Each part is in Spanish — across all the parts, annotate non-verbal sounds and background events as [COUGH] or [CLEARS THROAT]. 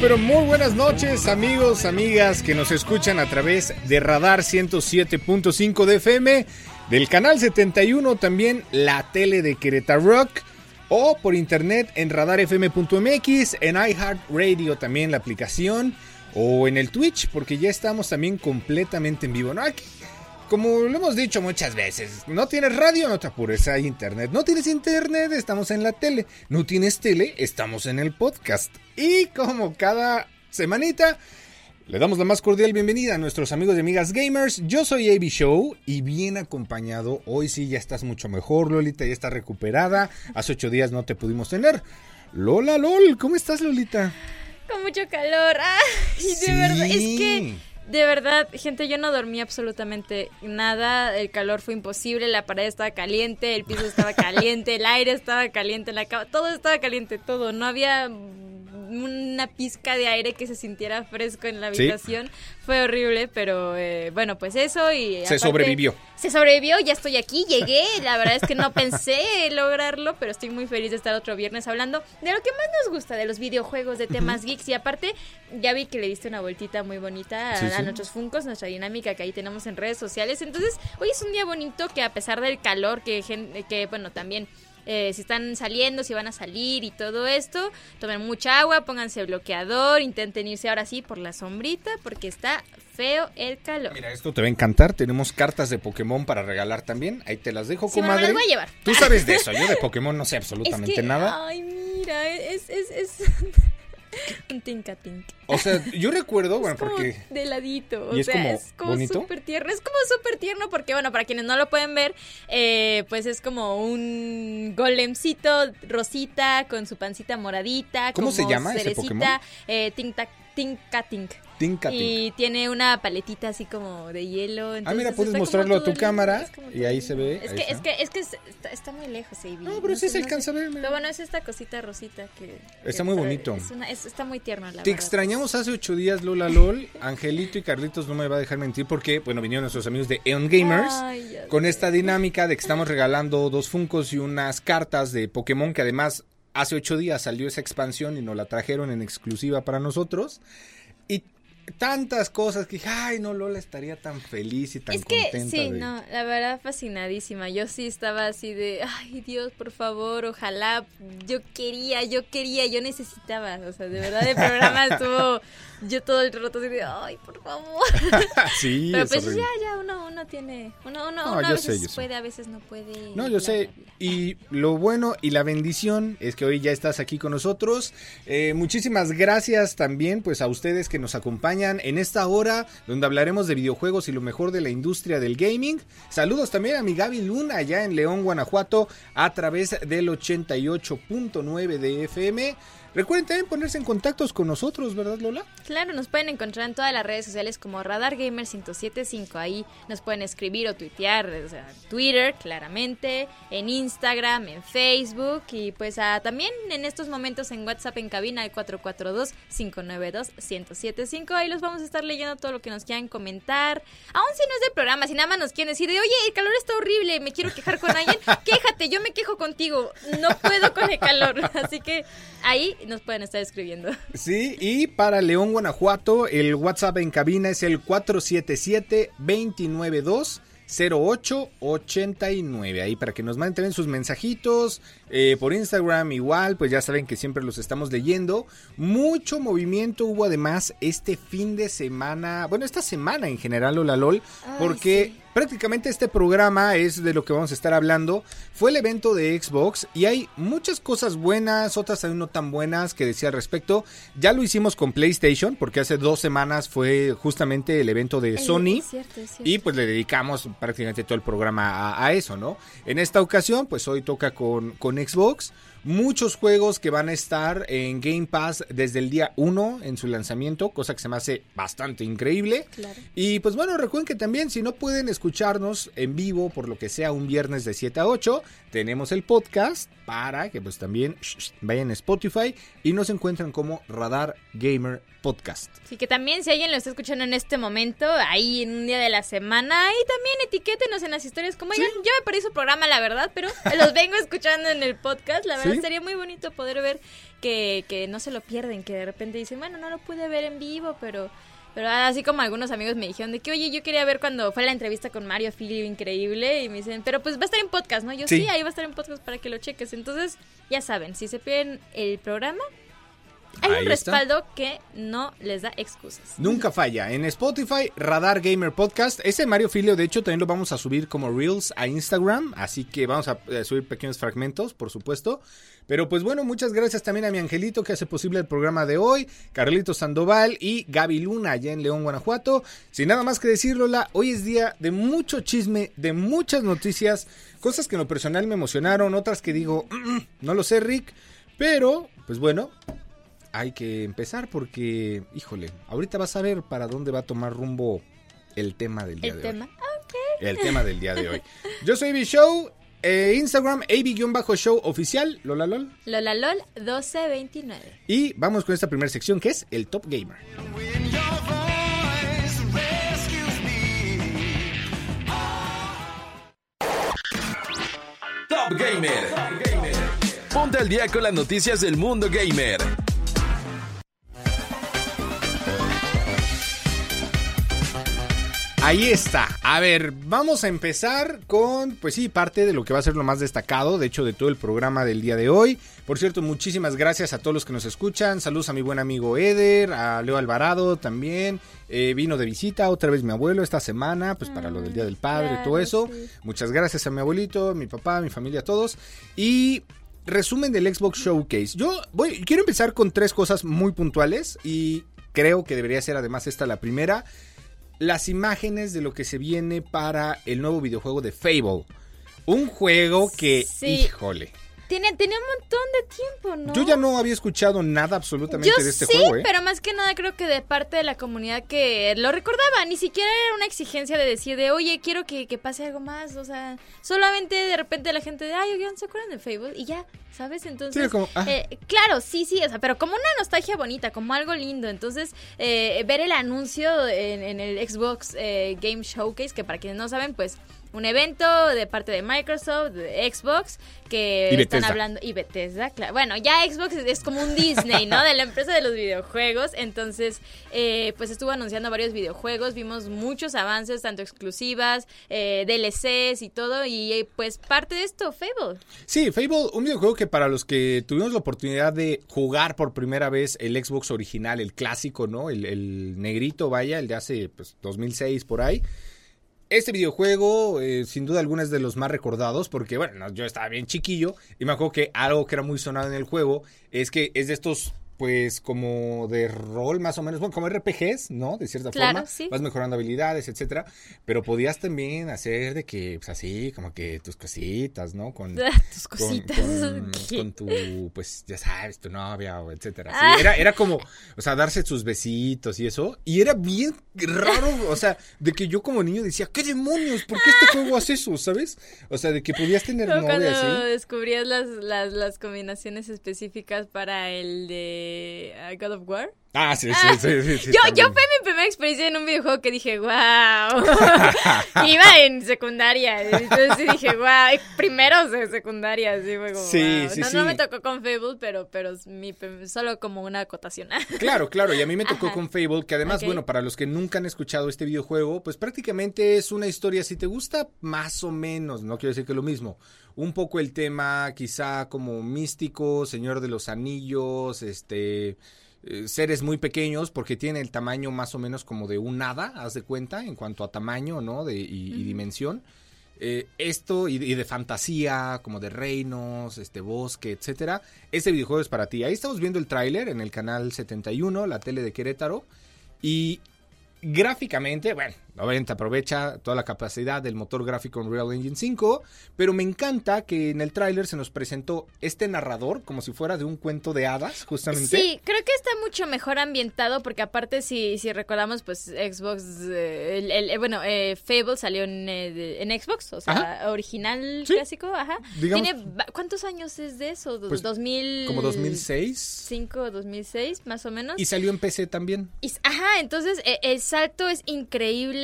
Pero muy buenas noches, amigos, amigas que nos escuchan a través de Radar 107.5 de FM, del canal 71, también la tele de Querétaro Rock, o por internet en radarfm.mx, en iHeartRadio también la aplicación, o en el Twitch, porque ya estamos también completamente en vivo. ¿no? Aquí, como lo hemos dicho muchas veces, no tienes radio, no te apures, hay internet. No tienes internet, estamos en la tele. No tienes tele, estamos en el podcast. Y como cada semanita, le damos la más cordial bienvenida a nuestros amigos y amigas gamers. Yo soy AB Show y bien acompañado. Hoy sí ya estás mucho mejor, Lolita, ya está recuperada. Hace ocho días no te pudimos tener. Lola, Lol, ¿cómo estás, Lolita? Con mucho calor. Ay, de Sí. verdad, es que de verdad, gente, yo no dormí absolutamente nada. El calor fue imposible, la pared estaba caliente, el piso estaba caliente, el aire estaba caliente, la todo estaba caliente, todo. No había una pizca de aire que se sintiera fresco en la Sí. habitación. Fue horrible, pero eh, bueno, pues eso y Se aparte- sobrevivió. Se sobrevivió, ya estoy aquí, llegué. La verdad es que no pensé [LAUGHS] lograrlo, pero estoy muy feliz de estar otro viernes hablando de lo que más nos gusta, de los videojuegos, de temas geeks. Y aparte, ya vi que le diste una vueltita muy bonita a, Sí, a sí. nuestros Funcos, nuestra dinámica que ahí tenemos en redes sociales. Entonces, hoy es un día bonito que a pesar del calor, que, que bueno, también... eh, si están saliendo, si van a salir y todo esto, tomen mucha agua, pónganse bloqueador, intenten irse ahora sí por la sombrita porque está feo el calor. Mira, esto te va a encantar. Tenemos cartas de Pokémon para regalar también. Ahí te las dejo, Sí, bueno, me comadre. las voy a llevar. Tú sabes de eso. Yo de Pokémon no sé absolutamente es que, nada. Ay, mira, es, es, es [LAUGHS] un tinka tink. O sea, yo recuerdo, bueno, es como porque de ladito, o ¿Y es sea, como es como bonito? súper tierno, es como súper tierno porque, bueno, para quienes no lo pueden ver, eh, pues es como un golemcito rosita con su pancita moradita, ¿Cómo se como llama ese cerecita, Pokémon? eh, tinka, tinka tink. Tinka. Y tiene una paletita así como de hielo. Ah, mira, puedes mostrarlo a tu cámara y ahí se ve. Es que, es que, es que es- está, está muy lejos, Avi. No, pero sí sé, se alcanza a ver. Pero bueno, es esta cosita rosita que... Está que muy bonito. es una- es- está muy tierno, la Te verdad. extrañamos hace ocho días, Lola LOL. Angelito y Carlitos no me va a dejar mentir porque, bueno, vinieron nuestros amigos de Eon Gamers Ay, con sé. esta dinámica de que estamos regalando dos Funcos y unas cartas de Pokémon que además hace ocho días salió esa expansión y nos la trajeron en exclusiva para nosotros. Tantas cosas que dije, ay, no, Lola estaría tan feliz y tan Es que contenta. sí, de- no, la verdad fascinadísima. Yo sí estaba así de, ay Dios, por favor, ojalá. Yo quería, yo quería, yo necesitaba. O sea, de verdad el programa [LAUGHS] estuvo yo todo el rato así de, ay, por favor. [LAUGHS] sí, Pero es pues horrible. ya, ya, uno, uno tiene, uno, uno, No, uno a veces sé, yo sé. puede, a veces no puede. No, yo bla, sé. bla, bla. Y lo bueno y la bendición es que hoy ya estás aquí con nosotros. Eh, muchísimas gracias también pues a ustedes que nos acompañan en esta hora donde hablaremos de videojuegos y lo mejor de la industria del gaming. Saludos también a mi Gaby Luna allá en León, Guanajuato a través del 88.9 de FM. Recuerden también ponerse en contactos con nosotros, ¿verdad Lola? Claro, nos pueden encontrar en todas las redes sociales como Radar Gamer 1075. Ahí nos pueden escribir o tuitear, o Twitter, claramente, en Instagram, en Facebook y pues ah, también en estos momentos en WhatsApp en cabina al 442-592-1075. Ahí los vamos a estar leyendo todo lo que nos quieran comentar. Aún si no es del programa, si nada más nos quieren decir de, oye, el calor está horrible, me quiero quejar con alguien, [LAUGHS] quéjate, yo me quejo contigo, no puedo con el calor. [LAUGHS] Así que ahí nos pueden estar escribiendo. [LAUGHS] Sí, y para León, Guanajuato, el WhatsApp en cabina es el 477-292. 0889. Ahí para que nos manden sus mensajitos. eh, por Instagram igual, pues ya saben que siempre los estamos leyendo. Mucho movimiento hubo además este fin de semana. Bueno, esta semana en general, Hola LOL. Ay, porque sí. Prácticamente este programa es de lo que vamos a estar hablando. Fue el evento de Xbox y hay muchas cosas buenas, otras aún no tan buenas que decía al respecto. Ya lo hicimos con PlayStation porque hace dos semanas fue justamente el evento de El- Sony. es cierto, es cierto. Y pues le dedicamos prácticamente todo el programa a, a eso, ¿no? En esta ocasión, pues hoy toca con, con Xbox. Muchos juegos que van a estar en Game Pass desde el día 1 en su lanzamiento, cosa que se me hace bastante increíble. Claro. Y pues bueno, recuerden que también si no pueden escucharnos en vivo por lo que sea un viernes de 7 a 8, tenemos el podcast para que pues también sh- sh, vayan a Spotify y nos encuentran como Radar Gamer Podcast. Así que también si alguien lo está escuchando en este momento, ahí en un día de la semana, ahí también etiquétenos en las historias como, oigan, yo me perdí su programa, la verdad, pero los vengo escuchando en el podcast. La [LAUGHS] verdad Sí. Sería muy bonito poder ver que, que no se lo pierden, que de repente dicen, bueno, no lo pude ver en vivo, pero... Pero así como algunos amigos me dijeron de que, oye, yo quería ver cuando fue la entrevista con Mario Filio, increíble, y me dicen, pero pues va a estar en podcast, ¿no? Yo Sí. sí, ahí va a estar en podcast para que lo cheques. Entonces, ya saben, si se pierden el programa, hay Ahí un está. respaldo que no les da excusas. Nunca falla. En Spotify, Radar Gamer Podcast. Ese Mario Filio, de hecho, también lo vamos a subir como Reels a Instagram. Así que vamos a eh, subir pequeños fragmentos, por supuesto. Pero pues bueno, muchas gracias también a mi angelito que hace posible el programa de hoy, Carlito Sandoval y Gaby Luna allá en León, Guanajuato. Sin nada más que decir, Lola, hoy es día de mucho chisme, de muchas noticias, cosas que en lo personal me emocionaron, otras que digo, "Mm, mm, no lo sé, Rick. Pero, pues bueno, hay que empezar porque, híjole, ahorita vas a ver para dónde va a tomar rumbo el tema del día El de tema. hoy. El tema del día de hoy. Yo soy B-Show, eh, Instagram, AB-Show oficial, Lola LOL. Lola LOL 1229. Y vamos con esta primera sección que es el Top Gamer. Top Gamer. Ponte al día con las noticias del mundo gamer. Ahí está. A ver, vamos a empezar con, pues sí, parte de lo que va a ser lo más destacado, de hecho, de todo el programa del día de hoy. Por cierto, muchísimas gracias a todos los que nos escuchan. Saludos a mi buen amigo Eder, a Leo Alvarado también. Eh, vino de visita otra vez mi abuelo esta semana, pues para lo del Día del Padre y todo claro, eso. sí. Muchas gracias a mi abuelito, mi papá, mi familia, a todos. Y resumen del Xbox Showcase. Yo voy, quiero empezar con tres cosas muy puntuales y creo que debería ser además esta la primera. Las imágenes de lo que se viene para el nuevo videojuego de Fable. Un juego que, Sí. híjole. Tiene, tiene un montón de tiempo, ¿no? Yo ya no había escuchado nada absolutamente Yo de este sí, juego, ¿eh? pero más que nada creo que de parte de la comunidad que lo recordaba, ni siquiera era una exigencia de decir de, oye, quiero que, que pase algo más, o sea, solamente de repente la gente de, ay, oigan, ¿se acuerdan de Fable? Y ya, ¿sabes? Entonces, Sí, como, ah. eh, claro, sí, sí, o sea, pero como una nostalgia bonita, como algo lindo, entonces, eh, ver el anuncio en, en el Xbox eh, Game Showcase, que para quienes no saben, pues... Un evento de parte de Microsoft, de Xbox, que Y están hablando y Bethesda, claro. Bueno, ya Xbox es, es como un Disney, ¿no? De la empresa de los videojuegos. Entonces, eh, pues estuvo anunciando varios videojuegos. Vimos muchos avances, tanto exclusivas, eh, DLCs y todo. Y eh, pues parte de esto, Fable. Sí, Fable, un videojuego que para los que tuvimos la oportunidad de jugar por primera vez el Xbox original, el clásico, ¿no? El, el negrito, vaya, el de hace pues, 2006 por ahí. Este videojuego, eh, sin duda alguna, es de los más recordados porque, bueno, no, yo estaba bien chiquillo y me acuerdo que algo que era muy sonado en el juego es que es de estos, pues, como de rol más o menos, bueno, como RPGs, ¿no? De cierta Claro, forma. sí. Vas mejorando habilidades, etcétera. Pero podías también hacer de que, pues, así, como que tus cositas, ¿no? Con, [LAUGHS] Tus con- cositas. Con, ¿Qué? con tu, pues ya sabes, tu novia o etcétera. Sí, Ah. era, era como, o sea, darse sus besitos y eso. Y era bien raro, o sea, de que yo como niño decía, ¿qué demonios? ¿Por qué este [LAUGHS] juego hace eso? ¿Sabes? O sea, de que podías tener novia así. descubrías las, las, las combinaciones específicas para el de ah, God of War. Ah, sí, sí, sí, sí. sí, yo, yo fue mi primera experiencia en un videojuego que dije, wow. [LAUGHS] Iba en secundaria. Entonces dije, wow. Primeros de secundaria, sí, fue como, Sí, wow. sí, no, sí. no me tocó con Fable, pero, pero mi, solo como una acotación. [LAUGHS] Claro, claro, y a mí me tocó Ajá. con Fable, que además, Ok. bueno, para los que nunca han escuchado este videojuego, pues prácticamente es una historia, si te gusta, más o menos, no quiero decir que lo mismo, un poco el tema quizá como místico, Señor de los Anillos, este, eh, seres muy pequeños, porque tiene el tamaño más o menos como de un hada, haz de cuenta, en cuanto a tamaño, ¿no? De, y, y dimensión. Eh, esto y, y de fantasía, como de reinos, este bosque, etcétera. Este videojuego es para ti. Ahí estamos viendo el tráiler en el canal 71, la tele de Querétaro. Y gráficamente, bueno, obviamente aprovecha toda la capacidad del motor gráfico Unreal Engine 5, pero me encanta que en el tráiler se nos presentó este narrador como si fuera de un cuento de hadas, justamente. Sí, creo que está mucho mejor ambientado porque aparte si, si recordamos pues Xbox, eh, el, el- eh, bueno, eh, Fable salió en, eh, en Xbox, o sea, original Sí. clásico, ajá. Digamos- Tiene, ¿Cuántos años es de eso? Pues, ¿2000? Como 2006. 5, 2006, más o menos. Y salió en PC también. Y- ajá, entonces el salto es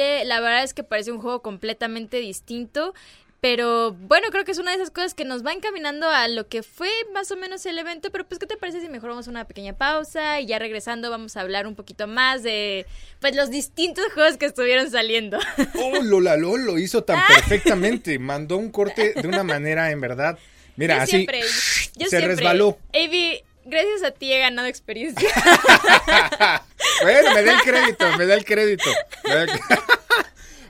increíble. La verdad es que parece un juego completamente distinto. Pero bueno, creo que es una de esas cosas que nos va encaminando a lo que fue más o menos el evento. Pero pues, ¿qué te parece si mejor vamos a una pequeña pausa? Y ya regresando vamos a hablar un poquito más de pues los distintos juegos que estuvieron saliendo. [LAUGHS] Oh, Lola Lolo lo hizo tan perfectamente. Mandó un corte de una manera, en verdad. Mira, yo así. siempre, yo se siempre, resbaló. Avi, gracias a ti he ganado experiencia. [LAUGHS] Bueno, me da el crédito, me da el crédito. Me da el- [LAUGHS]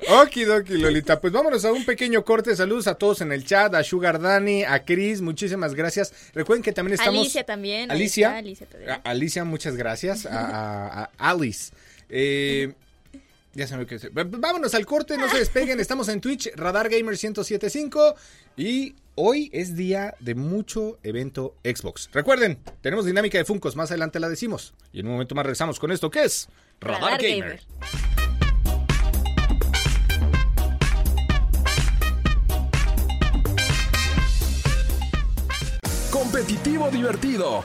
Okidoki, Lolita. Pues vámonos a un pequeño corte. Saludos a todos en el chat, a Sugar Dani, a Chris, muchísimas gracias. Recuerden que también estamos. Alicia también. Alicia. Alicia Alicia, muchas gracias. A, a- a Alice. Eh, ya se me. V- Vámonos al corte, no se despeguen. Estamos en Twitch, Radar Gamer 1075. Y hoy es día de mucho evento Xbox. Recuerden, tenemos dinámica de Funcos. Más adelante la decimos. Y en un momento más regresamos con esto que es Radar, Radar Gamer. Gamer. Competitivo divertido.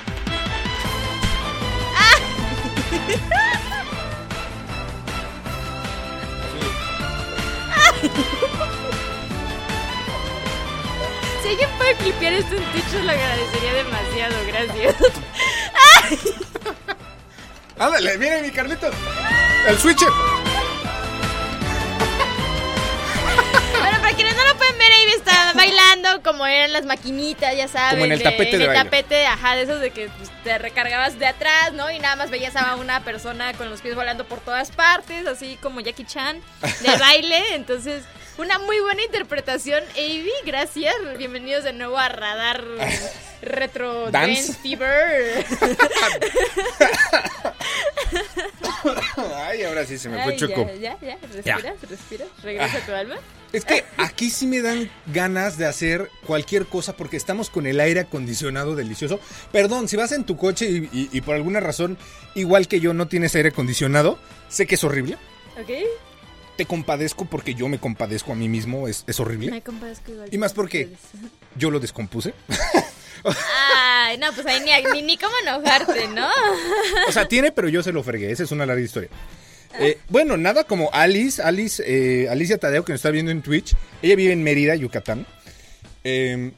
Alguien puede clipear esto en Twitch, lo agradecería demasiado, gracias. [LAUGHS] Ándale, miren mi Carlitos. El switch. Bueno, para quienes no lo pueden ver, ahí está bailando como eran las maquinitas, ya saben. Como en el tapete de En el baile. tapete, ajá, de esos de que pues, te recargabas de atrás, ¿no? Y nada más veías a una persona con los pies volando por todas partes, así como Jackie Chan, de [LAUGHS] baile. Entonces, una muy buena interpretación, Avi, gracias. Bienvenidos de nuevo a Radar Retro Dance. Dance, Fever. [LAUGHS] Ay, ahora sí se me fue Ay, chuco. Ya, ya, ya, respiras, respiras, regresa a tu alma. Es que aquí sí me dan ganas de hacer cualquier cosa porque estamos con el aire acondicionado delicioso. Perdón, si vas en tu coche y, y- y por alguna razón, igual que yo, no tienes aire acondicionado, sé que es horrible. ¿Ok? Te compadezco porque yo me compadezco a mí mismo, es, es horrible. Me compadezco igual. Y más que porque ustedes. [LAUGHS] yo lo descompuse. Ay, no, pues ahí ni, ni, ni cómo enojarte, ¿no? [LAUGHS] O sea, tiene, pero yo se lo fregué. Esa es una larga historia. Eh, bueno, nada como Alice, Alice, eh, Alicia Tadeo, que nos está viendo en Twitch. Ella vive en Mérida, Yucatán. Eh,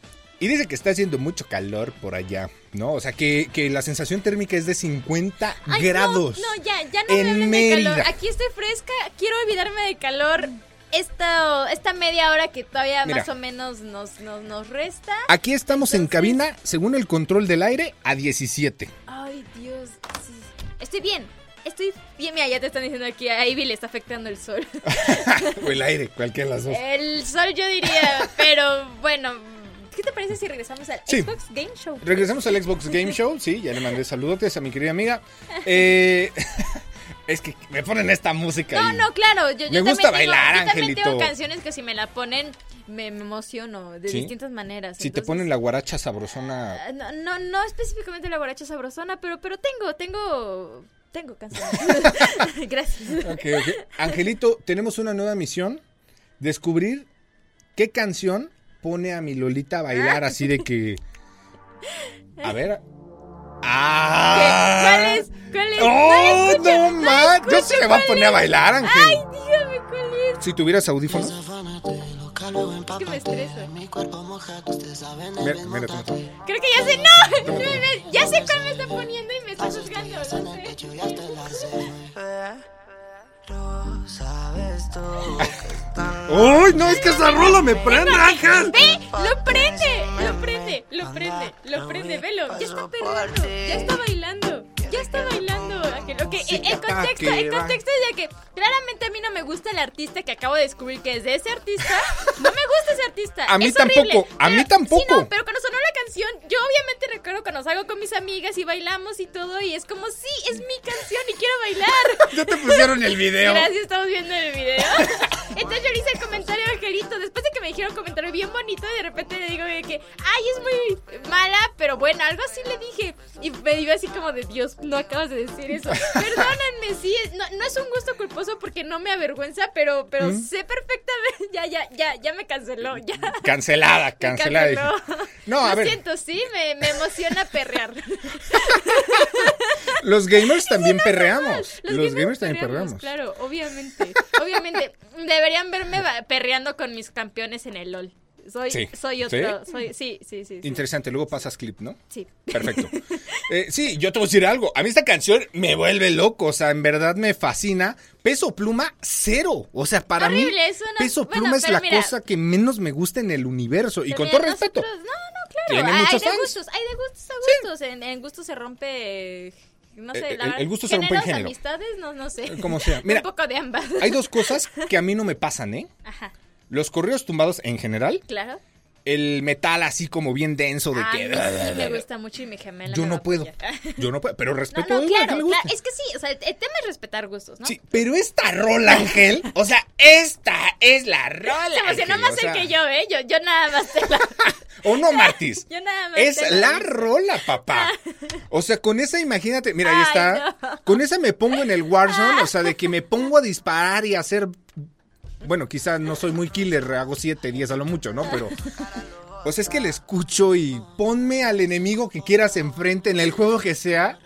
y dice que está haciendo mucho calor por allá, ¿no? O sea, que, que la sensación térmica es de 50 Ay, grados. No, no, ya, ya no en me hablen de calor. Aquí estoy fresca, quiero olvidarme de calor. Esta, esta media hora que todavía Mira. más o menos nos, nos, nos resta. Aquí estamos en cabina, según el control del aire, a 17. Ay, Dios. sí. Estoy bien. Estoy bien. Mira, ya te están diciendo aquí a Ivy le está afectando el sol. [LAUGHS] o el aire, cualquiera de las dos. el sol yo diría, pero bueno. ¿Qué te parece si regresamos al Sí. Xbox Game Show? Regresamos al Xbox Game [LAUGHS] Show, sí, ya le mandé saludotes a mi querida amiga. [LAUGHS] Eh, [LAUGHS] es que me ponen esta música. No, y- no, claro. Yo, yo Me gusta también bailar, tengo, yo también Angelito. tengo canciones que si me la ponen, me, emociono de ¿Sí? distintas maneras. Si te ponen la guaracha sabrosona. Ah, No, no, no específicamente la guaracha sabrosona, pero, pero tengo, tengo, tengo canciones. Gracias. Ok, ok. Angelito, tenemos una nueva misión. Descubrir qué canción pone a mi Lolita a bailar así de que... A ver... ¡Ah! ¿Cuál es? ¿Cuál es? ¡Oh, no la más! Yo se le va a ¿cuál poner a bailar, Ángel. Ay, dígame cuál es. Si tuvieras audífonos. Es que me estresa. Mira, mira, toma, toma. Creo que ya sé, no, ya sé cuál me está poniendo y me está juzgando, no sé. ¡Uy, no! Es que esa rola me prende, Ángel. ¡Ve! ¡Lo prende! ¡Lo prende! ¡Lo prende! ¡Lo prende! ¡Velo! ¡Ya está perdiendo! ¡Ya está bailando! ¡Ya está bailando! Sí, el, contexto, el contexto es de que claramente a mí no me gusta el artista que acabo de descubrir que es de ese artista. No me gusta ese artista. A mí Es horrible. tampoco, a mí Pero- tampoco. Sí, no, pero cuando sonó la canción, yo obviamente recuerdo cuando salgo con mis amigas y bailamos y todo, y es como, sí, es mi canción y quiero bailar. [LAUGHS] Ya te pusieron el video. Gracias, estamos viendo el video. [LAUGHS] Entonces yo le hice el comentario a Angelito, después de que me dijeron un comentario bien bonito, y de repente le digo que, ay, es muy mala, pero bueno, algo así le dije. Y me dio así como de, Dios, no acabas de decir eso. Perdónenme, sí, no, no es un gusto culposo porque no me avergüenza, pero, pero ¿Mm? sé perfectamente, [LAUGHS] ya, ya, ya, ya me canceló, ya. Cancelada, cancelada. No, a Lo ver. siento, sí, me, me emociona perrear. [LAUGHS] Los gamers también perreamos. Los, Los gamers también perreamos. Claro, obviamente. Obviamente. Deberían verme perreando con mis campeones en el LOL. Soy, Sí. soy otro. Soy, sí, sí, sí. sí. Interesante, luego pasas clip, ¿no? Sí. Perfecto. Eh, sí, yo te voy a decir algo. A mí esta canción me vuelve loco. O sea, en verdad me fascina. Peso Pluma, cero. O sea, para mí, Horrible, es una- Peso bueno, Pluma es la mira. cosa que menos me gusta en el universo. Y con mira, todo respeto. nosotros- no, no, claro. Tiene hay muchos de fans. gustos, hay de gustos a gustos. En, en gustos se rompe. eh, No sé, Eh, la el- el gusto se rompe en género. amistades, no, no sé. Como sea. Mira, [LAUGHS] Un poco de ambas. Hay dos cosas que a mí no me pasan, ¿eh? Ajá, Los correos tumbados en general. claro. El metal así como bien denso de que... sí me gusta mucho y mi gemela. Yo me no puedo. [LAUGHS] Yo no puedo. Pero respeto no, a la claro, es que sí, o sea, el tema es respetar gustos, ¿no? Sí, pero esta rola, Ángel, o sea, esta es la rola. Se emocionó más o sea, el que yo, ¿eh? Yo, yo nada más te la... [LAUGHS] ¿O no, [LAUGHS] Martis? Yo nada más Es te la dije. rola, papá. O sea, con esa, imagínate, mira, ahí Ay, está. no. Con esa me pongo en el Warzone, o sea, de que me pongo a disparar y a hacer. Bueno, quizás no soy muy killer, hago 7, 10 a lo mucho, ¿no? Pero. Sea, es que le escucho y ponme al enemigo que quieras enfrente en el juego que sea.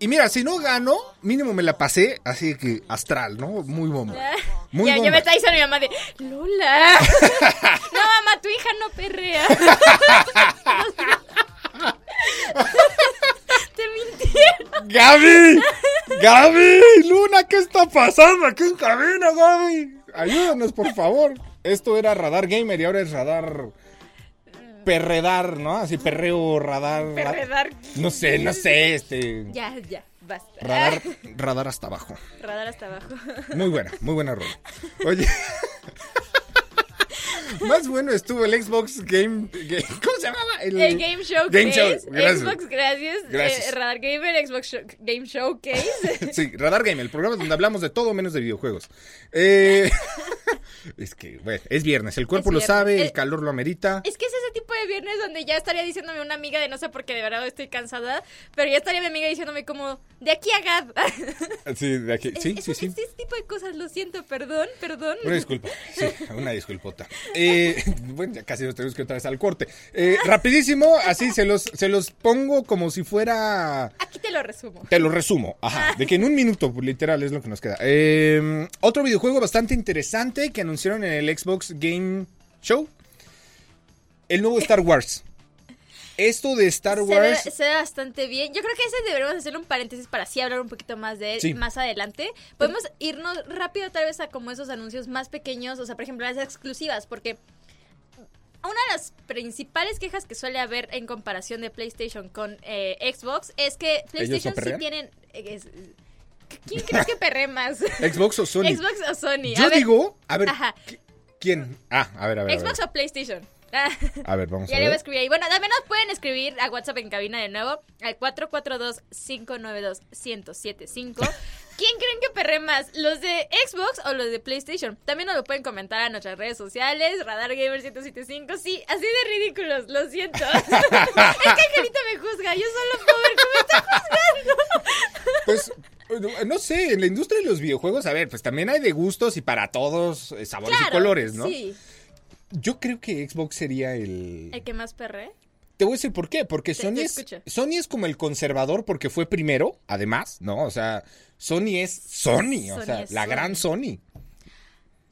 Y mira, si no gano, mínimo me la pasé, así que astral, ¿no? Muy bomba. Muy ya, ya bomba. me está diciendo mi mamá de, Lola. [LAUGHS] no, mamá, tu hija no perrea. [LAUGHS] Te mintieron. ¡Gaby! ¡Gaby! ¡Luna! ¿Qué está pasando aquí en cabina, Gaby? Ayúdanos, por favor. Esto era Radar Gamer y ahora es Radar... Perredar, ¿no? Así, perreo, radar... ra- Perredar. No sé, no sé, este... Ya, ya, basta. Radar, [LAUGHS] radar hasta abajo. Radar hasta abajo. Muy buena, muy buena rola. Oye... [LAUGHS] Más bueno estuvo el Xbox Game... Game- ¿Cómo se llamaba? El Game Showcase. Game Show, gracias. Xbox, gracias. Gracias. Eh, Radar Gamer, Xbox Show- Game Showcase. [LAUGHS] Sí, Radar Game, el programa donde hablamos de todo menos de videojuegos. Eh, [LAUGHS] es que, bueno, es viernes, el cuerpo lo sabe, el Eh, calor lo amerita. Es que es ese tipo de viernes donde ya estaría diciéndome una amiga de no sé por qué de verdad estoy cansada, pero ya estaría mi amiga diciéndome como de aquí a Gab. Sí, de aquí- sí, Es- sí, es- sí. es ese tipo de cosas, lo siento, perdón, perdón. Una disculpa, sí, una disculpota. Eh, [LAUGHS] bueno, ya casi nos tenemos que otra vez al corte. Eh, rapidísimo, así se los, se los pongo como si fuera... Aquí te lo resumo. Te lo resumo, ajá, de que en un minuto, literal, es lo que nos queda. Eh, otro videojuego bastante interesante que anunciaron en el Xbox Game Show. El nuevo Star Wars. Esto de Star Se ve, Wars... se ve bastante bien. Yo creo que ese deberíamos hacer un paréntesis para así hablar un poquito más de él Sí. más adelante. Podemos irnos rápido tal vez a como esos anuncios más pequeños, o sea, por ejemplo, las exclusivas, porque una de las principales quejas que suele haber en comparación de PlayStation con eh, Xbox es que PlayStation sí tienen... es- ¿Quién crees que perre más? [LAUGHS] Xbox o Sony. Xbox o Sony. Yo A ver, digo, a ver, Ajá. ¿qui- ¿quién? Ah, a ver, a ver. a ver. Xbox o PlayStation. A ver, vamos [LAUGHS] Ya a le voy a ver. escribir ahí. Bueno, también nos pueden escribir a WhatsApp en cabina de nuevo al 442-592-1075 ¿Quién creen que perre más? ¿Los de Xbox o los de PlayStation? También nos lo pueden comentar a nuestras redes sociales, Radar Gamer 1075. Sí, así de ridículos, lo siento. [LAUGHS] es que me juzga, yo solo ver cómo está juzgando. Pues no sé, en la industria de los videojuegos, a ver, pues también hay de gustos y para todos eh, sabores y colores, ¿no? Sí. Yo creo que Xbox sería el... ¿El que más perre? Te voy a decir por qué, porque Te- Sony te es. Sony es como el conservador porque fue primero, además, ¿no? O sea, Sony es Sony, o sea, la Sony. gran Sony.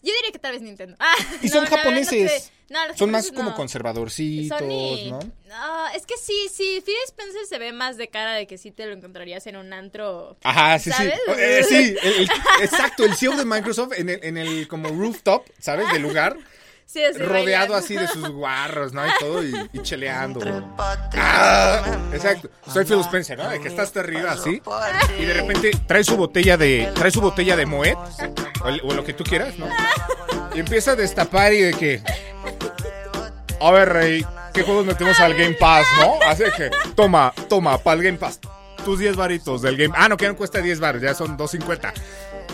Yo diría que tal vez Nintendo. Ah, Y son japoneses. no los Son más japoneses como conservadorcitos, Sony. ¿no? No, es que sí, sí. Phil Spencer se ve más de cara de que sí te lo encontrarías en un antro. Ajá, sí, ¿Sabes? sí. Eh, sí, el- el- exacto, el CEO de Microsoft en el, en el como rooftop, ¿sabes? Del lugar, Sí, así rodeado bailando. así de sus guarros, ¿no? Y todo, y, y cheleando. Ah, exacto. Soy Phil Spencer, ¿no? De que estás arriba así. Y de repente trae su botella de, trae su botella de Moet, o, el- o lo que tú quieras, ¿no? Y empieza a destapar y de que, a ver, Rey, ¿qué juegos metemos al Game Pass, no? Así que, toma, toma, para el Game Pass. Tus 10 varitos del Game Ah, no, que no cuesta 10 baros, ya son 2.50.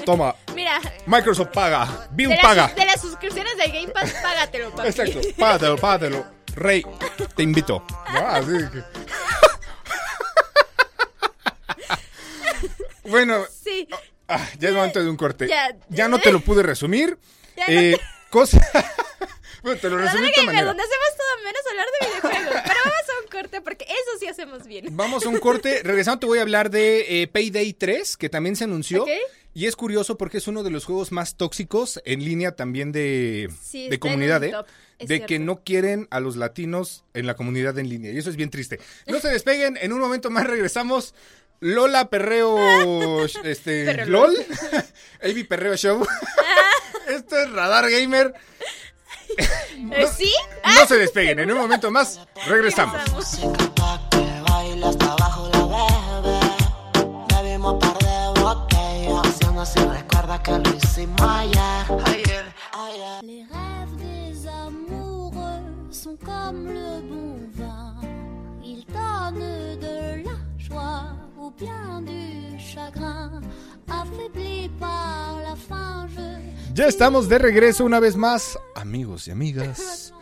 Toma, Mira, Microsoft paga, Bill de, paga. las, de las suscripciones del Game Pass, págatelo, papi. Exacto, págatelo, págatelo. Rey, te invito. ¿No? Así que... [LAUGHS] bueno, Sí. ah, ya es momento de un corte. Ya. Ya, no te lo pude resumir. Ya no Eh, cosa... [LAUGHS] bueno, te lo resumí de manera. donde hacemos todo menos hablar de videojuegos. Pero vamos a un corte porque eso sí hacemos bien. Vamos a un corte. Regresando te voy a hablar de eh, Payday 3, que también se anunció. Ok. Y es curioso porque es uno de los juegos más tóxicos en línea también de, Sí, de comunidad, ¿eh? De cierto. que no quieren a los latinos en la comunidad en línea. Y eso es bien triste. No se despeguen. En un momento más regresamos. Lola Perreo, [LAUGHS] este, LOL, Avi [LAUGHS] Perreo Show. [LAUGHS] Esto es Radar Gamer. ¿Eh, ¿Sí? No se despeguen. En un momento más regresamos. Regresamos. Haciendo si recuerda que lo hicimos ayer. Ayer, ayer. Les rêves des amoureux sont comme le bon vin. Ils donnent de la joie ou bien du chagrin. Affaibli par la faim, je Ya estamos de regreso una vez más, amigos y amigas.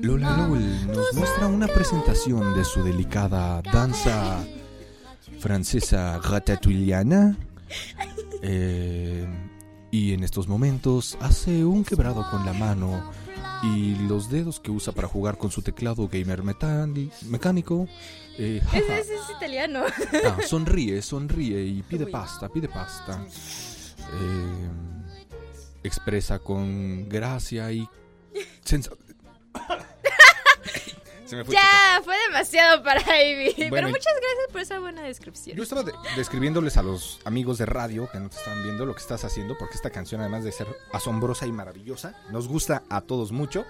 Lola Lol nos muestra una presentación de su delicada danza francesa ratatouilleana. Eh, y en estos momentos hace un quebrado con la mano y los dedos que usa para jugar con su teclado gamer mecánico. Eh, [LAUGHS] jaja. Ese, ese es italiano. Ah, sonríe, sonríe y pide pasta, pide pasta. Eh, expresa con gracia y Se me fue. Ya, fue demasiado para Ivy. Pero Bueno, muchas gracias por esa buena descripción. Yo estaba de- describiéndoles a los amigos de radio que no te están viendo lo que estás haciendo, porque esta canción, además de ser asombrosa y maravillosa, nos gusta a todos mucho.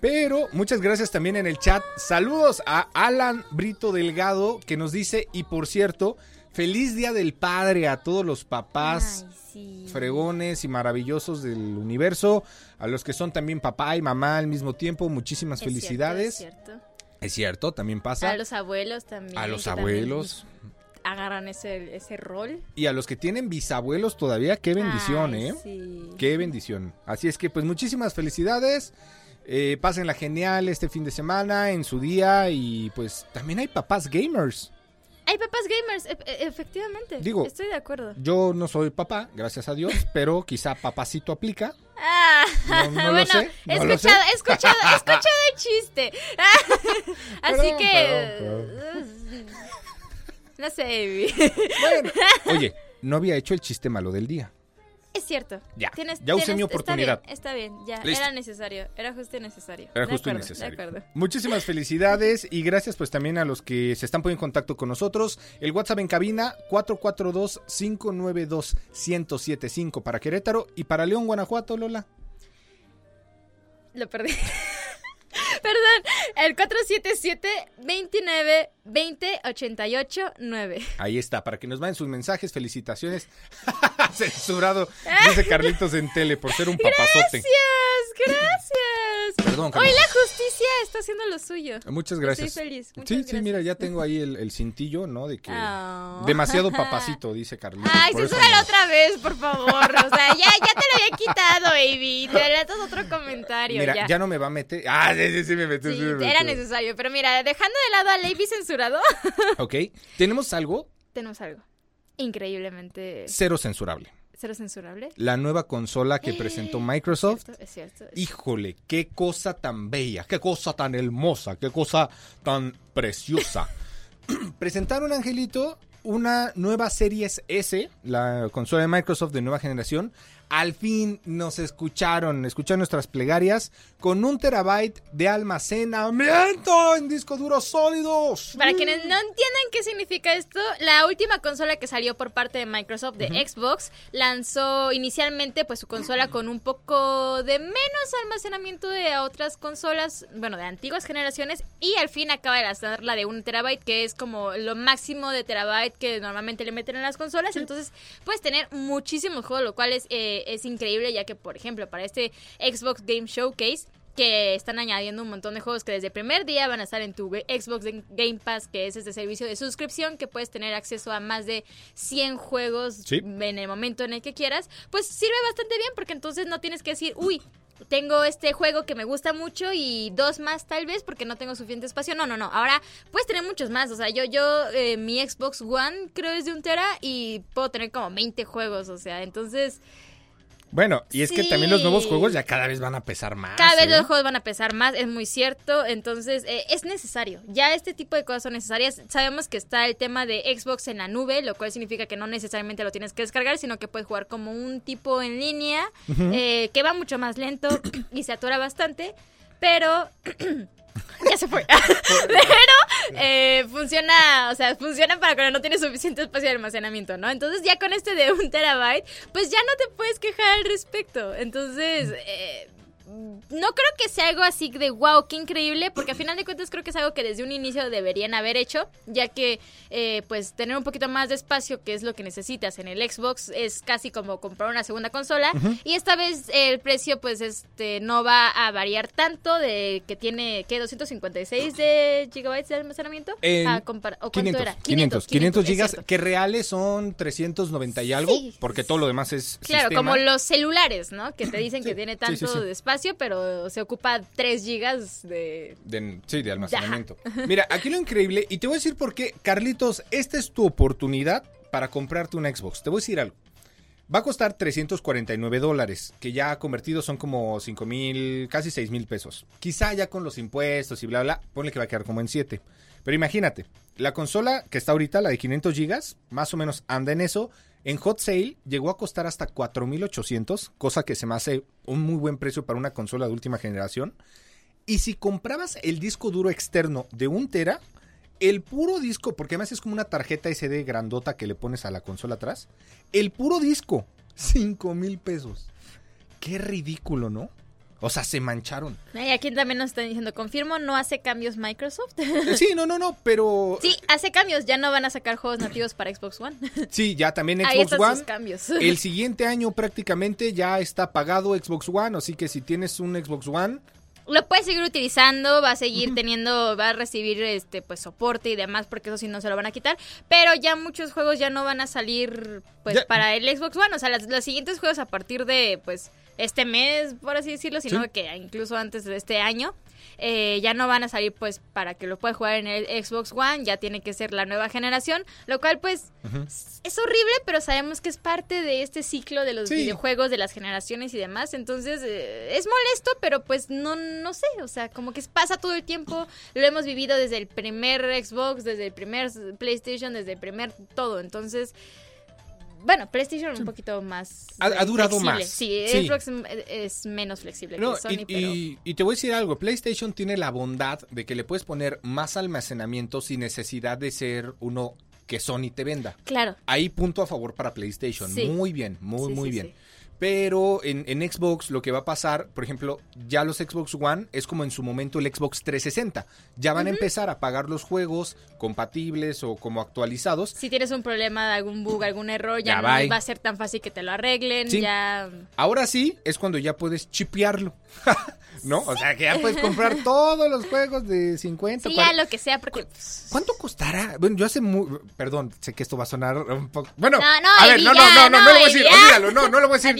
Pero muchas gracias también en el chat. Saludos a Alan Brito Delgado que nos dice, y por cierto, feliz Día del Padre a todos los papás. Ay, sí. fregones y maravillosos del universo, a los que son también papá y mamá al mismo tiempo, muchísimas Es cierto, felicidades. es cierto. Es cierto, también pasa. A los abuelos también. A los abuelos Agarran ese, ese rol. y a los que tienen bisabuelos todavía, qué bendición, Ay, ¿eh? Sí. Qué bendición. Así es que pues muchísimas felicidades. Eh, pásenla genial este fin de semana, en su día y pues también hay papás gamers. Hay papás gamers, e- e- efectivamente. Digo- Estoy de acuerdo. Yo no soy papá, gracias a Dios, [LAUGHS] pero quizá papacito aplica. Ah, No, no [LAUGHS] lo bueno, sé, he no escuchado, sé. escuchado, escuchado [LAUGHS] el chiste. Así Perdón, que. No sé. Bueno, oye, no había hecho el chiste malo del día. Es cierto. Ya, Tienes- ya usé tienes- mi oportunidad. Está bien, está bien, ya. Listo. Era necesario. Era justo y necesario. Era De justo y necesario. De acuerdo. Muchísimas felicidades y gracias pues también a los que se están poniendo en contacto con nosotros. El WhatsApp en cabina 442-592-1075 para Querétaro y para León, Guanajuato, Lola. Lo perdí. [LAUGHS] [LAUGHS] Perdón, el 477-29-20-88-9. Ahí está, para que nos manden sus mensajes, felicitaciones. [LAUGHS] Censurado, dice [LAUGHS] Carlitos en tele por ser un papazote. Gracias, gracias. perdón. Hoy la justicia está haciendo lo suyo. Muchas gracias. Estoy feliz. Muchas sí, sí, gracias. mira, ya tengo ahí el, el cintillo, ¿no? De que Ah. demasiado [LAUGHS] papacito, dice Carlitos. Ay, censúralo no. otra vez, por favor. O sea, ya, ya te lo había quitado, baby. Te relatas otro comentario. Mira, ya. ya. no me va a meter. Ah, sí, sí, sí me metió. Sí, sí me era metió. necesario. Pero mira, dejando de lado a Levi censurado, Ok, tenemos algo [LAUGHS] tenemos algo increíblemente cero censurable. Cero censurable. La nueva consola que presentó Microsoft. Cierto, Es cierto. es Híjole, qué cosa tan bella, qué cosa tan hermosa, qué cosa tan preciosa. [CLEARS THROAT] Presentaron, Angelito, una nueva Series S, la consola de Microsoft de nueva generación. Al fin nos escucharon, escucharon nuestras plegarias con un terabyte de almacenamiento en discos duros sólidos. Para quienes no entiendan qué significa esto, la última consola que salió por parte de Microsoft de Xbox lanzó inicialmente pues su consola con un poco de menos almacenamiento de otras consolas, bueno, de antiguas generaciones y al fin acaba de lanzar la de un terabyte que es como lo máximo de terabyte que normalmente le meten en las consolas, entonces puedes tener muchísimos juegos, lo cual es, eh, es increíble ya que por ejemplo para este Xbox Game Showcase que están añadiendo un montón de juegos que desde el primer día van a estar en tu Xbox Game Pass, que es este servicio de suscripción que puedes tener acceso a más de 100 juegos Sí. en el momento en el que quieras, pues sirve bastante bien porque entonces no tienes que decir, uy, tengo este juego que me gusta mucho y dos más tal vez porque no tengo suficiente espacio. No, no, no. Ahora puedes tener muchos más. O sea, yo, yo, eh, mi Xbox One creo es de un tera y puedo tener como 20 juegos. O sea, entonces Bueno, y es que también los nuevos juegos ya cada vez van a pesar más. Cada vez ¿eh? los juegos van a pesar más, es muy cierto. Entonces, eh, es necesario. Ya este tipo de cosas son necesarias. Sabemos que está el tema de Xbox en la nube, lo cual significa que no necesariamente lo tienes que descargar, sino que puedes jugar como un tipo en línea, eh, que va mucho más lento [CLEARS THROAT] y se atora bastante. Pero. [CLEARS THROAT] [LAUGHS] ya se fue. [LAUGHS] [LAUGHS] pero eh, funciona, o sea, funciona para cuando no tienes suficiente espacio de almacenamiento, ¿no? Entonces, ya con este de un terabyte, pues ya no te puedes quejar al respecto. Entonces, eh, no creo que sea algo así de wow, qué increíble, porque a final de cuentas creo que es algo que desde un inicio deberían haber hecho, ya que eh, pues tener un poquito más de espacio, que es lo que necesitas en el Xbox, es casi como comprar una segunda consola, y esta vez el precio pues este no va a variar tanto de que tiene, ¿qué? 256 de gigabytes de almacenamiento. En a ¿O cuánto 500, era? 500, 500 es gigas, que reales son 390 y algo, Sí. porque todo lo demás es Claro, sistema. como los celulares, ¿no? Que te dicen que tiene tanto sí. de espacio, pero se ocupa 3 gigas de... De- sí, de almacenamiento. [LAUGHS] Mira, aquí lo increíble, y te voy a decir por qué, Carlitos, esta es tu oportunidad para comprarte un Xbox. Te voy a decir algo. Va a costar 349 dólares, que ya convertidos son como 5 mil, casi 6 mil pesos. Quizá ya con los impuestos y bla, bla, ponle que va a quedar como en 7. Pero imagínate, la consola que está ahorita, la de 500 gigas, más o menos anda en eso. En Hot Sale llegó a costar hasta 4,800, cosa que se me hace un muy buen precio para una consola de última generación. Y si comprabas el disco duro externo de un tera, el puro disco, porque además es como una tarjeta SD grandota que le pones a la consola atrás, el puro disco, 5 mil pesos. Qué ridículo, ¿no? O sea, se mancharon. Y aquí también nos están diciendo, confirmo, no hace cambios Microsoft. Eh, Sí, no, no, no, pero sí, hace cambios, ya no van a sacar juegos nativos para Xbox One. [LAUGHS] sí, ya también Ahí Xbox están One. sus cambios. [LAUGHS] El [LAUGHS] siguiente año prácticamente ya está pagado Xbox One, así que si tienes un Xbox One, Lo puedes seguir utilizando, va a seguir teniendo, va a recibir este pues soporte y demás, porque eso sí no se lo van a quitar. Pero ya muchos juegos ya no van a salir pues Ya. para el Xbox One. O sea, las- los siguientes juegos a partir de pues este mes, por así decirlo, sino Sí. que incluso antes de este año, eh, ya no van a salir pues para que lo puedas jugar en el Xbox One, ya tiene que ser la nueva generación, lo cual pues es horrible, pero sabemos que es parte de este ciclo de los Sí. videojuegos, de las generaciones y demás, entonces eh, es molesto, pero pues no, no sé, o sea, como que pasa todo el tiempo, lo hemos vivido desde el primer Xbox, desde el primer PlayStation, desde el primer todo, entonces... Bueno, PlayStation un poquito más... Ha- ha durado flexible. más. Sí, Sí. Xbox es, menos flexible No, que Sony, y, pero... y- y te voy a decir algo, PlayStation tiene la bondad de que le puedes poner más almacenamiento sin necesidad de ser uno que Sony te venda. Claro. Ahí punto a favor para PlayStation. Sí. Muy bien, muy, muy bien. Pero en, en Xbox lo que va a pasar, por ejemplo, ya los Xbox One es como en su momento el Xbox 360. Ya van a empezar a pagar los juegos compatibles o como actualizados. Si tienes un problema, algún bug, algún error, ya, Ya no bye. va a ser tan fácil que te lo arreglen. Sí. Ya. Ahora sí es cuando ya puedes chipearlo. [LAUGHS] ¿No? O sea, que ya puedes comprar [LAUGHS] todos los juegos de 50. Sí, 40. ya lo que sea, porque. ¿Cuánto costará? Bueno, yo hace muy... Perdón, sé que esto va a sonar un poco... Bueno, No, no, a ver, no, no, no, no, no, lo voy a decir, olvídalo, no, no lo voy a [LAUGHS] decir.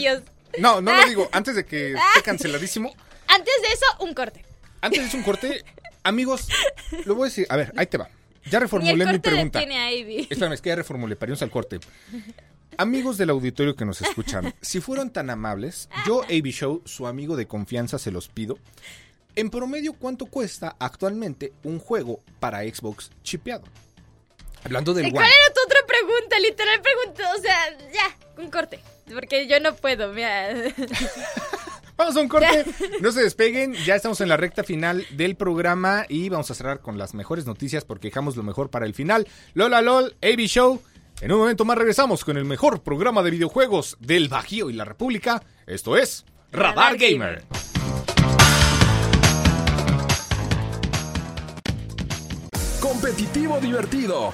No, no lo digo, antes de que esté canceladísimo. [LAUGHS] Antes de eso, un corte. Antes de un corte, amigos, lo voy a decir, a ver, ahí te va. Ya Ni el reformulé mi pregunta. detiene a Ivy. Espérame, es que ya reformulé, para irnos al corte. Amigos del auditorio que nos escuchan, si fueron tan amables, yo, AB Show, su amigo de confianza, se los pido. En promedio, ¿cuánto cuesta actualmente un juego para Xbox chipeado? Hablando del ¿Cuál One. era tu otra pregunta? Literal pregunta, o sea, ya, un corte. Porque yo no puedo, mira. [LAUGHS] Vamos a un corte. No se despeguen. Ya estamos en la recta final del programa y vamos a cerrar con las mejores noticias porque dejamos lo mejor para el final. Lola LOL, AB Show. En un momento más regresamos con el mejor programa de videojuegos del Bajío y la República. Esto es Radar Radar Gamer. Competitivo divertido.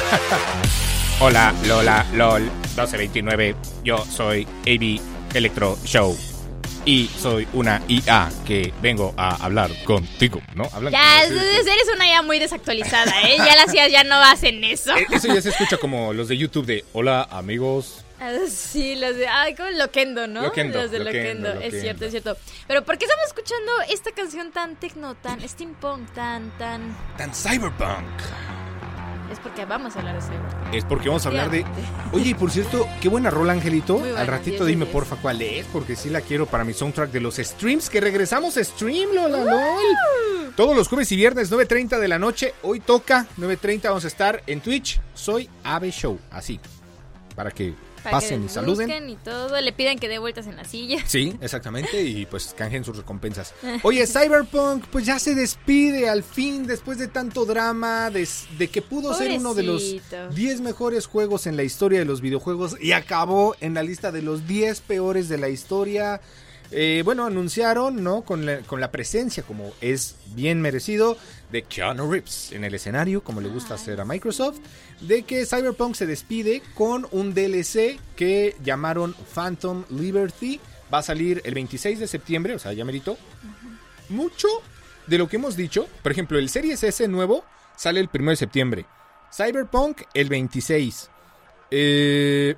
[LAUGHS] Hola, Lola, LOL, 1229. Yo soy AB Electro Show. Y soy una IA que vengo a hablar contigo, ¿no? Hablan Ya, eres una ya muy desactualizada, ¿eh? Ya las IAs ya no hacen eso. Eh, Eso ya se escucha como los de YouTube de Hola, amigos. Ah, Sí, los de. Ay, como Loquendo, ¿no? Loquendo, los de Loquendo, Loquendo. Es cierto, es cierto. Pero ¿por qué estamos escuchando esta canción tan tecno, tan steampunk, tan, tan. Tan cyberpunk. Es porque vamos a hablar de eso. Es porque vamos a hablar de. Oye, y por cierto, qué buena rola, Angelito. Buena, Al ratito 10 de dime 10. porfa cuál es, porque sí la quiero para mi soundtrack de los streams. Que regresamos a stream, Lola LOL. Todos los jueves y viernes, 9.30 de la noche. Hoy toca, 9.30 vamos a estar en Twitch. Soy Ave Show, así. Para que Para pasen que y saluden. y todo. Le piden que dé vueltas en la silla. Sí, [LAUGHS] exactamente, y pues canjen sus recompensas. [LAUGHS] Oye, Cyberpunk, pues ya se despide al fin después de tanto drama, de, de que pudo ser uno de los Pobrecito. 10 mejores juegos en la historia de los videojuegos y acabó en la lista de los 10 peores de la historia. Eh, bueno, anunciaron, ¿no? Con la, con la presencia, como es bien merecido, de Keanu Reeves en el escenario, como le gusta hacer a Microsoft, de que Cyberpunk se despide con un DLC que llamaron Phantom Liberty. Va a salir el 26 de septiembre, o sea, ya merito. Mucho de lo que hemos dicho, por ejemplo, el Series S nuevo sale el 1 de septiembre. Cyberpunk el 26. Eh,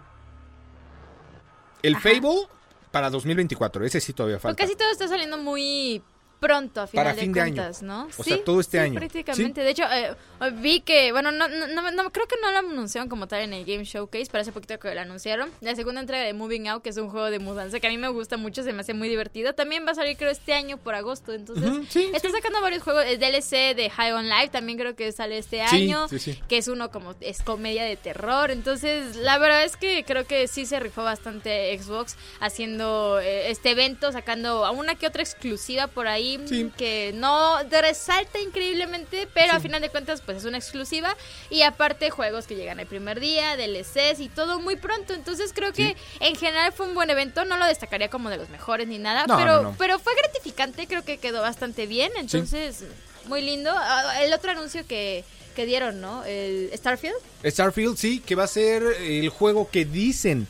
el Ajá. Fable para 2024. Ese sí todavía Pues falta. casi todo está saliendo muy pronto a final Para de fin de año. cuentas, ¿no? O sea, todo este año. prácticamente. De hecho, eh, vi que, bueno, no, no, no- no- creo que no lo anunciaron como tal en el Game Showcase, pero hace poquito que lo anunciaron. La segunda entrega de Moving Out, que es un juego de mudanza que a mí me gusta mucho, se me hace muy divertido. También va a salir creo este año por agosto, entonces sí, está sacando varios juegos. El DLC de High on Life también creo que sale este año, sí, sí. que es uno como es comedia de terror. Entonces, la verdad es que creo que sí se rifó bastante Xbox haciendo eh, este evento, sacando a una que otra exclusiva por ahí Sí. que no resalta increíblemente, pero a final de cuentas pues es una exclusiva y aparte juegos que llegan el primer día, DLCs y todo muy pronto. Entonces, creo que en general fue un buen evento, no lo destacaría como de los mejores ni nada, No, pero no, no. pero fue gratificante, creo que quedó bastante bien, entonces muy lindo. Ah, El otro anuncio que, que dieron, ¿no? El Starfield. Starfield sí, que va a ser el juego que dicen,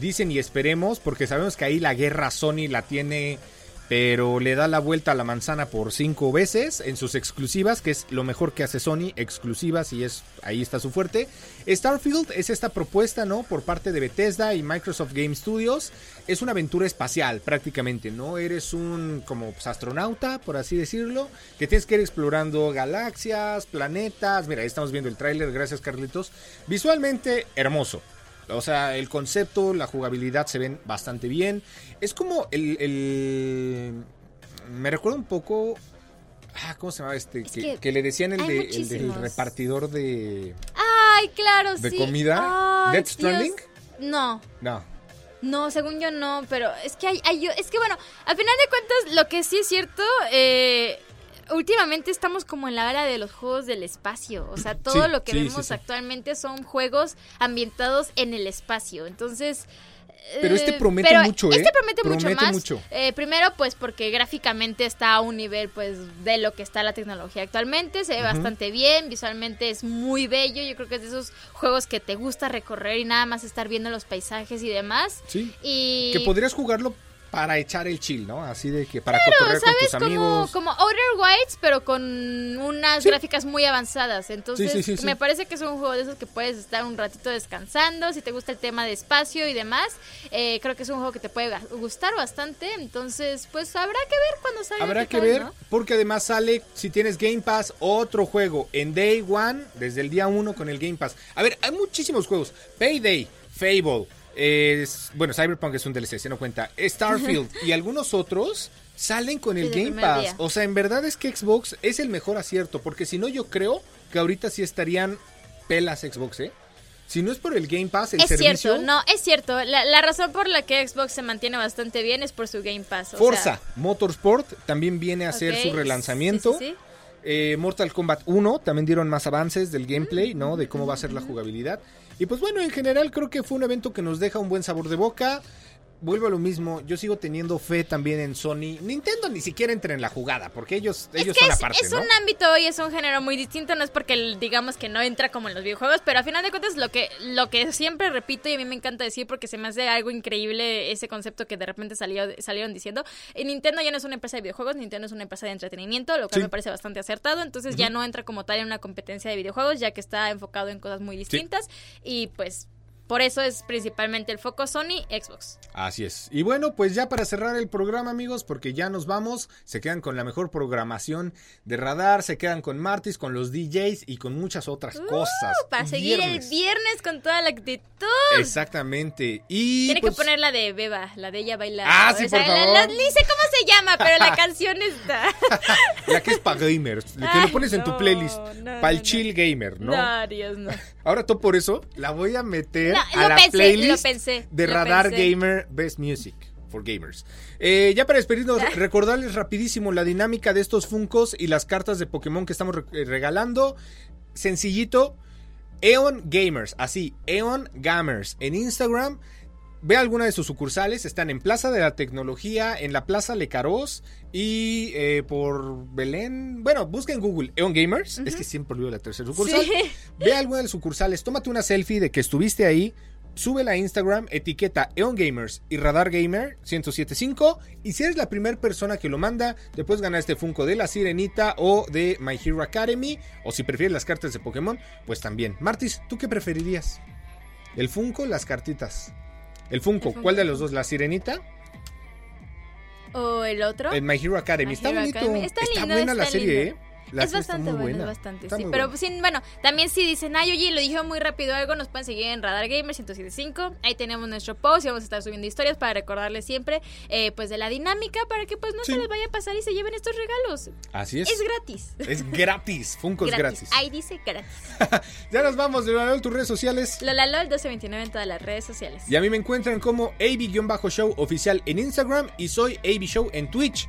dicen y esperemos, porque sabemos que ahí la guerra Sony la tiene pero le da la vuelta a la manzana por cinco veces en sus exclusivas, que es lo mejor que hace Sony, exclusivas y es ahí está su fuerte. Starfield es esta propuesta, ¿no? Por parte de Bethesda y Microsoft Game Studios. Es una aventura espacial prácticamente, ¿no? Eres un como pues, astronauta, por así decirlo, que tienes que ir explorando galaxias, planetas. Mira, ahí estamos viendo el tráiler, gracias Carlitos. Visualmente hermoso. O sea, el concepto, la jugabilidad se ven bastante bien. Es como el... el- me recuerda un poco... Ah, ¿Cómo se llama este? Es Que, que que le decían el, de, del repartidor de... Ay, claro, ¿De sí. comida? Ay, ¿Death Stranding? No. No. No, según yo no, pero es que hay, hay- es que bueno, al final de cuentas lo que sí es cierto, eh, últimamente estamos como en la era de los juegos del espacio, o sea, todo Sí, lo que sí, vemos sí, actualmente son juegos ambientados en el espacio, entonces... Pero este eh, promete pero mucho, ¿eh? Este promete, mucho Promete más. mucho. Eh, primero, pues porque gráficamente está a un nivel, pues, de lo que está la tecnología actualmente. Se ve bastante bien, visualmente es muy bello. Yo creo que es de esos juegos que te gusta recorrer y nada más estar viendo los paisajes y demás. Sí. Y Que podrías jugarlo para echar el chill, ¿no? Así de que para Claro, cotorrear con tus Como, amigos. como Outer Wilds, pero con unas Sí. gráficas muy avanzadas. Entonces, Sí, sí, me parece que es un juego de esos que puedes estar un ratito descansando. Si te gusta el tema de espacio y demás, eh, creo que es un juego que te puede gustar bastante. Entonces, pues habrá que ver cuando salga. Habrá que ver, ¿no? porque además sale, si tienes Game Pass, otro juego en Day One, desde el día 1 con el Game Pass. A ver, hay muchísimos juegos. Payday, Fable, es, bueno, Cyberpunk es un DLC, se no cuenta. Starfield y algunos otros salen con el Desde Game Pass. día. O sea, en verdad es que Xbox es el mejor acierto, porque si no yo creo que ahorita sí estarían pelas Xbox, ¿eh? Si no es por el Game Pass, el Es servicio... cierto, no, es cierto. La, la razón por la que Xbox se mantiene bastante bien es por su Game Pass. o Forza sea, Motorsport también viene a hacer su relanzamiento. sí, sí, sí. Eh, Mortal Kombat 1 también dieron más avances del gameplay, ¿no? De cómo va a ser la jugabilidad. Y pues bueno, en general creo que fue un evento que nos deja un buen sabor de boca. Vuelvo a lo mismo, yo sigo teniendo fe también en Sony. Nintendo ni siquiera entra en la jugada, porque ellos, ellos es que son es, aparte, es ¿no? un ámbito y es un género muy distinto, no es porque digamos que no entra como en los videojuegos, pero a final de cuentas lo que lo que siempre repito y a mí me encanta decir porque se me hace algo increíble ese concepto que de repente salió, salieron diciendo, eh, Nintendo ya no es una empresa de videojuegos, Nintendo es una empresa de entretenimiento, lo cual Sí. me parece bastante acertado, entonces ya no entra como tal en una competencia de videojuegos, ya que está enfocado en cosas muy distintas y pues por eso es principalmente el foco Sony, Xbox. Así es. Y bueno, pues ya para cerrar el programa, amigos, porque ya nos vamos, se quedan con la mejor programación de radar, se quedan con Martis, con los DJs y con muchas otras cosas. Uh, Para seguir Viernes. el viernes con toda la actitud. Exactamente. Y Tiene pues, que poner la de Beba, la de ella baila. Ah, sí, por la- favor. la- ni sé cómo se llama, pero la [LAUGHS] canción está. La que es para gamers, que Ay, lo pones en tu playlist. no, para el no, chill gamer, ¿no? No, Dios, no. Ahora tú por eso la voy a meter a lo la pensé, playlist lo pensé, de lo Radar pensé. Gamer Best Music for Gamers. Eh, ya para despedirnos, [LAUGHS] recordarles rapidísimo la dinámica de estos Funcos y las cartas de Pokémon que estamos re- eh, regalando. Sencillito, Eon Gamers, así, Eon Gamers en Instagram. Ve alguna de sus sucursales, están en Plaza de la Tecnología, en la Plaza Lecaros y eh, por Belén. Bueno, busca en Google Eon Gamers, es que siempre olvido la tercera sucursal. Sí. [LAUGHS] Ve alguna de las sucursales, tómate una selfie de que estuviste ahí, súbela a Instagram, etiqueta Eon Gamers y Radar Gamer 1075 y si eres la primera persona que lo manda, te puedes ganar este Funko de la Sirenita o de My Hero Academy o si prefieres las cartas de Pokémon, pues también. Martis, ¿tú qué preferirías? ¿El Funko o las cartitas? El Funko. ¿cuál de los dos? ¿La Sirenita? O el otro. El My Hero Academy. My está Hero bonito. Academy. Está lindo, buena la está serie, lindo. ¿eh? La es bastante bueno, buena. es bastante, Está sí. Pero buena. pues, sí, bueno, también si dicen, ay, oye, lo dijo muy rápido algo, nos pueden seguir en Radar Gamer 1075. Ahí tenemos nuestro post y vamos a estar subiendo historias para recordarles siempre, eh, pues, de la dinámica para que, pues, no Sí. se les vaya a pasar y se lleven estos regalos. Así es. Es gratis. Es gratis. Funko es gratis. gratis. Ahí dice gratis. [LAUGHS] Ya nos vamos, en tus redes sociales. LolaLol 1229 en todas las redes sociales. Y a mí me encuentran como AB-Show oficial en Instagram y soy AB Show en Twitch.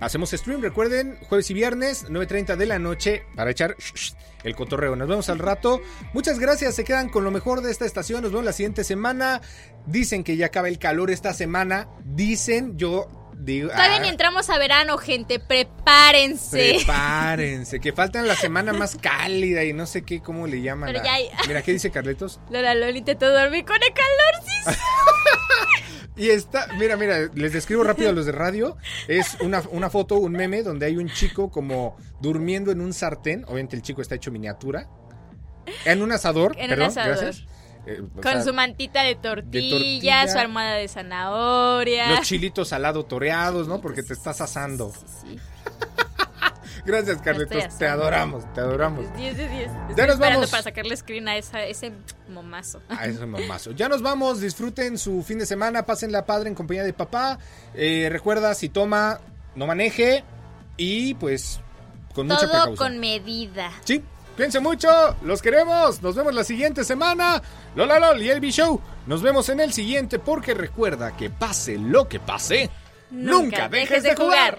Hacemos stream, recuerden, jueves y viernes, 9.30 de la noche, para echar el cotorreo. Nos vemos al rato. Muchas gracias, se quedan con lo mejor de esta estación. Nos vemos la siguiente semana. Dicen que ya acaba el calor esta semana. Dicen, yo digo... Todavía ah, ni entramos a verano, gente. Prepárense. Prepárense, que faltan la semana más [LAUGHS] cálida y no sé qué, cómo le llaman. Pero ya hay- Mira, ¿qué dice Carletos? Lola Lol intentó dormir con el calor, sí. [LAUGHS] Y está, mira, mira, les describo rápido a los de radio. Es una, una foto, un meme, donde hay un chico como durmiendo en un sartén. Obviamente el chico está hecho miniatura. En un asador, En un perdón, asador. gracias. Eh, Con sea, su mantita de tortilla, tortilla. su almohada de zanahoria. Los chilitos al lado toreados, ¿no? Porque te estás asando. Sí, Gracias, Carlitos. Te adoramos, te adoramos. 10 de 10. Estoy nos esperando vamos. para sacarle screen a esa, ese momazo. Ah, eso es mamazo. Ya nos vamos, disfruten su fin de semana, pásenla padre en compañía de papá. Eh, recuerda, si toma, no maneje y pues con mucha Todo precaución. con medida. Sí, cuídense mucho, los queremos, nos vemos la siguiente semana. Lola Lol y Elvi Show, nos vemos en el siguiente porque recuerda que pase lo que pase, nunca, dejes de jugar.